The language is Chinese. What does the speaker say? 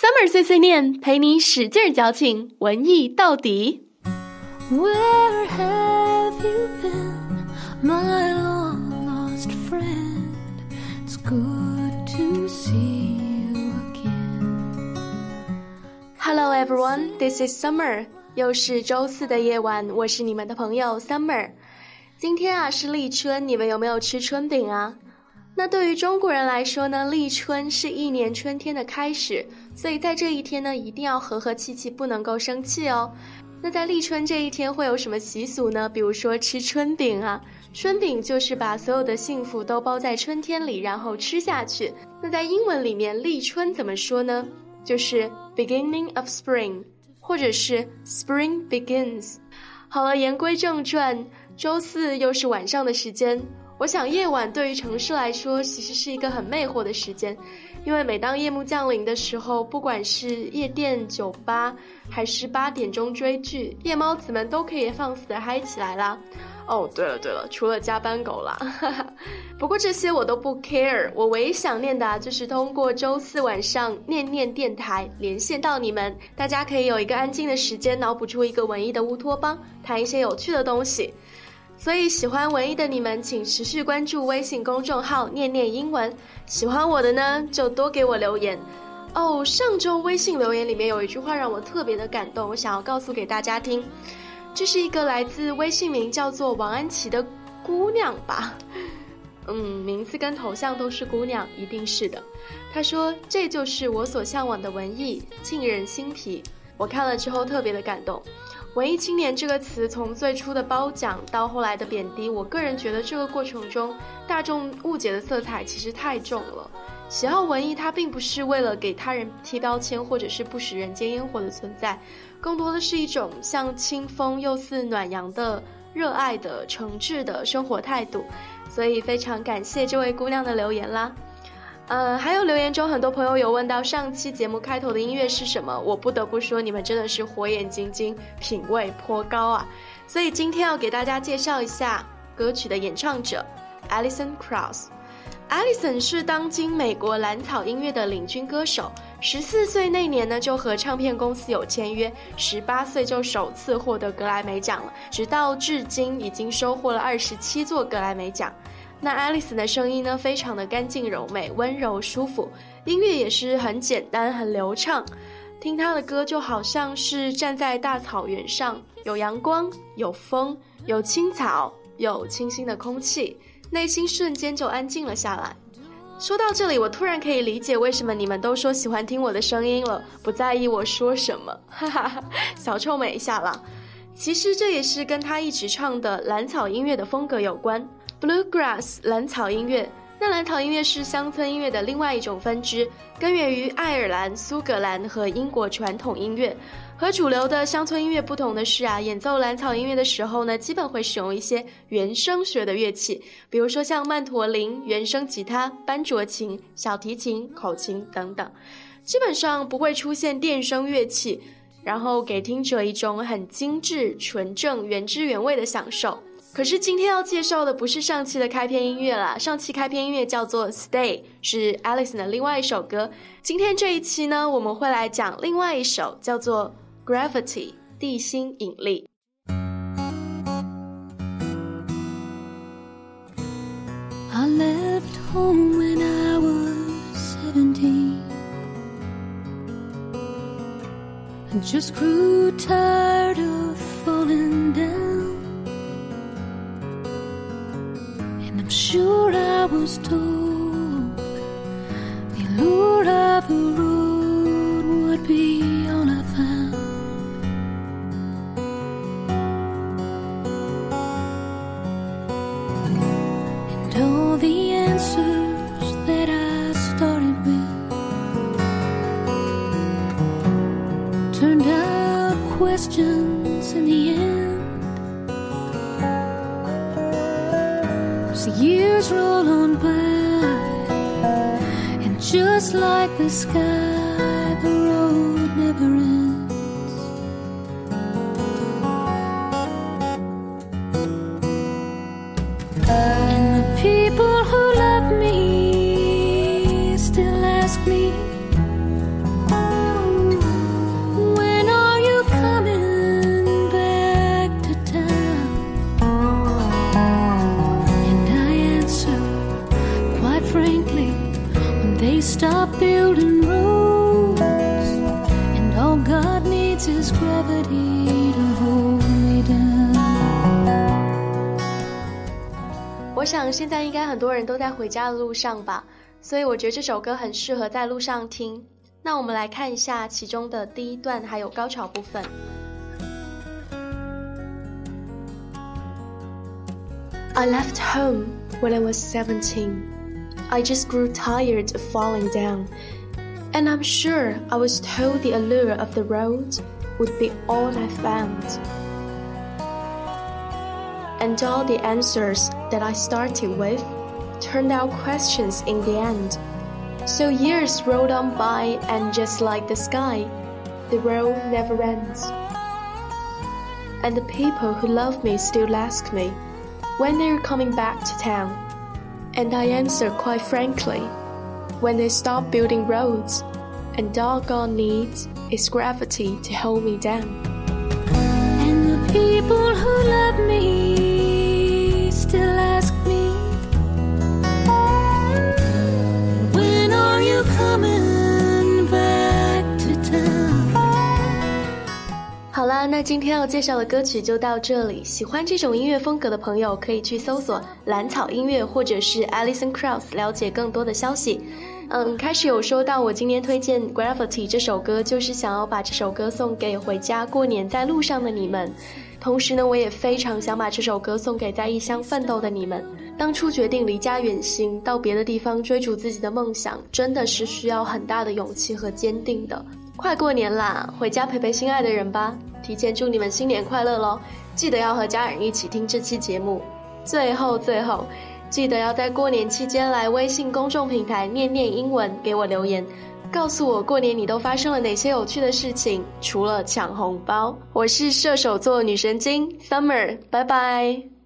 Summer 碎碎念，陪你使劲矫情，文艺到底。Where have you been, my long lost friend? It's good to see you again. Hello everyone, this is Summer. 又是周四的夜晚，我是你们的朋友 Summer。今天啊是立春，你们有没有吃春饼啊？那对于中国人来说呢，立春是一年春天的开始，所以在这一天呢，一定要和和气气，不能够生气哦。那在立春这一天会有什么习俗呢？比如说吃春饼啊，春饼就是把所有的幸福都包在春天里，然后吃下去。那在英文里面，立春怎么说呢？就是 beginning of spring，或者是 spring begins。好了，言归正传，周四又是晚上的时间。我想夜晚对于城市来说，其实是一个很魅惑的时间，因为每当夜幕降临的时候，不管是夜店、酒吧，还是八点钟追剧，夜猫子们都可以放肆的嗨起来啦。哦，对了对了，除了加班狗啦，不过这些我都不 care，我唯一想念的就是通过周四晚上念念电台连线到你们，大家可以有一个安静的时间，脑补出一个文艺的乌托邦，谈一些有趣的东西。所以喜欢文艺的你们，请持续关注微信公众号“念念英文”。喜欢我的呢，就多给我留言。哦，上周微信留言里面有一句话让我特别的感动，我想要告诉给大家听。这是一个来自微信名叫做王安琪的姑娘吧？嗯，名字跟头像都是姑娘，一定是的。她说：“这就是我所向往的文艺，沁人心脾。”我看了之后特别的感动。文艺青年这个词从最初的褒奖到后来的贬低，我个人觉得这个过程中大众误解的色彩其实太重了。喜好文艺，它并不是为了给他人贴标签或者是不食人间烟火的存在，更多的是一种像清风又似暖阳的热爱的诚挚的生活态度。所以非常感谢这位姑娘的留言啦。呃，还有留言中很多朋友有问到上期节目开头的音乐是什么，我不得不说你们真的是火眼金睛，品味颇高啊！所以今天要给大家介绍一下歌曲的演唱者，Alison Krauss。Alison 是当今美国蓝草音乐的领军歌手，十四岁那年呢就和唱片公司有签约，十八岁就首次获得格莱美奖了，直到至今已经收获了二十七座格莱美奖。那 Alice 的声音呢，非常的干净柔美、温柔舒服，音乐也是很简单、很流畅。听她的歌就好像是站在大草原上，有阳光、有风、有青草、有清新的空气，内心瞬间就安静了下来。说到这里，我突然可以理解为什么你们都说喜欢听我的声音了，不在意我说什么，哈哈，小臭美一下啦。其实这也是跟他一直唱的蓝草音乐的风格有关。Bluegrass 蓝草音乐，那蓝草音乐是乡村音乐的另外一种分支，根源于爱尔兰、苏格兰和英国传统音乐。和主流的乡村音乐不同的是啊，演奏蓝草音乐的时候呢，基本会使用一些原声学的乐器，比如说像曼陀林、原声吉他、班卓琴、小提琴、口琴等等，基本上不会出现电声乐器，然后给听者一种很精致、纯正、原汁原味的享受。可是今天要介绍的不是上期的开篇音乐啦，上期开篇音乐叫做《Stay》，是 Alison 的另外一首歌。今天这一期呢，我们会来讲另外一首，叫做《Gravity》地心引力。I left home when I was just grew time The lure of the buru years roll on by, and just like the sky, the road never ends. stop building roads, and all God needs is gravity to hold me down. 我想现在应该很多人都在回家的路上吧，所以我觉得这首歌很适合在路上听。那我们来看一下其中的第一段还有高潮部分。I left home when I was 17. I just grew tired of falling down, and I'm sure I was told the allure of the road would be all I found. And all the answers that I started with turned out questions in the end. So years rolled on by, and just like the sky, the road never ends. And the people who love me still ask me when they're coming back to town. And I answer quite frankly when they stop building roads, and God needs is gravity to hold me down. And the people who love me 那今天要介绍的歌曲就到这里。喜欢这种音乐风格的朋友，可以去搜索蓝草音乐或者是 Alison Krauss 了解更多的消息。嗯，开始有说到我今天推荐 Gravity 这首歌，就是想要把这首歌送给回家过年在路上的你们。同时呢，我也非常想把这首歌送给在异乡奋斗的你们。当初决定离家远行，到别的地方追逐自己的梦想，真的是需要很大的勇气和坚定的。快过年啦，回家陪陪心爱的人吧！提前祝你们新年快乐喽！记得要和家人一起听这期节目。最后最后，记得要在过年期间来微信公众平台念念英文给我留言。告诉我过年你都发生了哪些有趣的事情？除了抢红包，我是射手座女神经 Summer，拜拜。